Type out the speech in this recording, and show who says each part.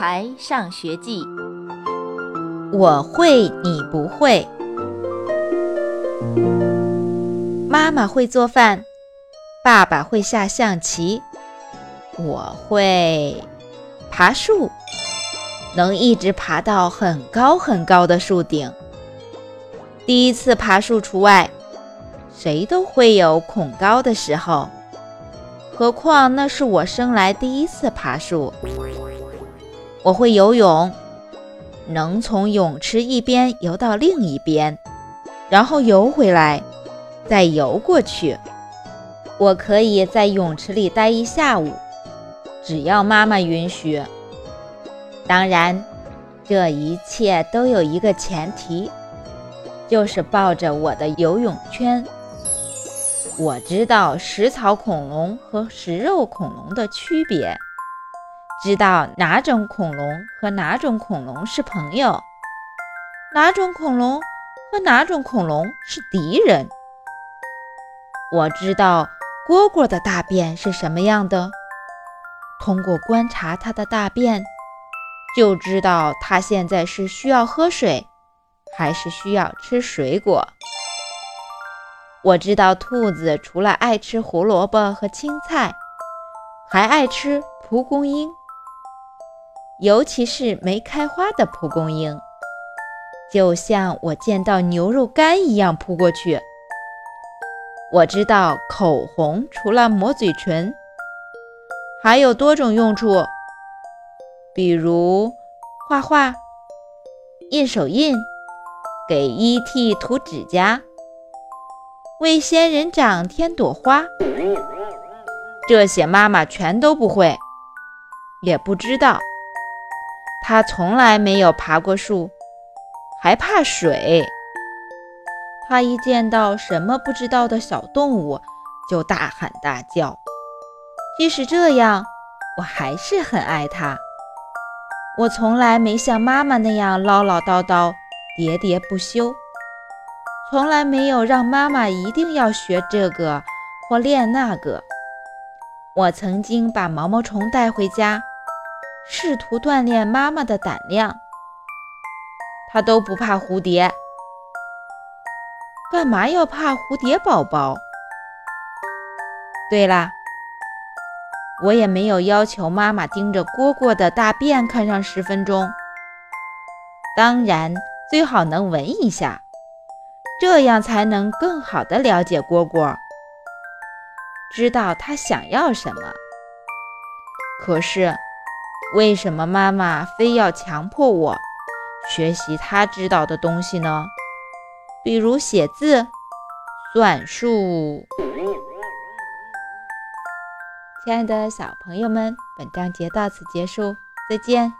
Speaker 1: 孩上学记》，
Speaker 2: 我会，你不会。妈妈会做饭，爸爸会下象棋，我会爬树，能一直爬到很高很高的树顶。第一次爬树除外，谁都会有恐高的时候。何况那是我生来第一次爬树。我会游泳，能从泳池一边游到另一边，然后游回来，再游过去。我可以在泳池里待一下午，只要妈妈允许。当然，这一切都有一个前提，就是抱着我的游泳圈。我知道食草恐龙和食肉恐龙的区别，知道哪种恐龙和哪种恐龙是朋友，哪种恐龙和哪种恐龙是敌人。我知道蝈蝈的大便是什么样的，通过观察它的大便，就知道它现在是需要喝水，还是需要吃水果。我知道兔子除了爱吃胡萝卜和青菜，还爱吃蒲公英，尤其是没开花的蒲公英，就像我见到牛肉干一样扑过去。我知道口红除了抹嘴唇，还有多种用处，比如画画、印手印、给 E.T. 涂指甲。为仙人掌添朵花，这些妈妈全都不会，也不知道。她从来没有爬过树，还怕水。她一见到什么不知道的小动物，就大喊大叫。即使这样，我还是很爱她。我从来没像妈妈那样唠唠叨叨、喋喋不休。从来没有让妈妈一定要学这个或练那个。我曾经把毛毛虫带回家，试图锻炼妈妈的胆量。她都不怕蝴蝶，干嘛要怕蝴蝶宝宝？对啦，我也没有要求妈妈盯着蝈蝈的大便看上十分钟。当然，最好能闻一下。这样才能更好的了解蝈蝈，知道它想要什么。可是，为什么妈妈非要强迫我学习她知道的东西呢？比如写字、算术。亲爱的小朋友们，本章节到此结束，再见。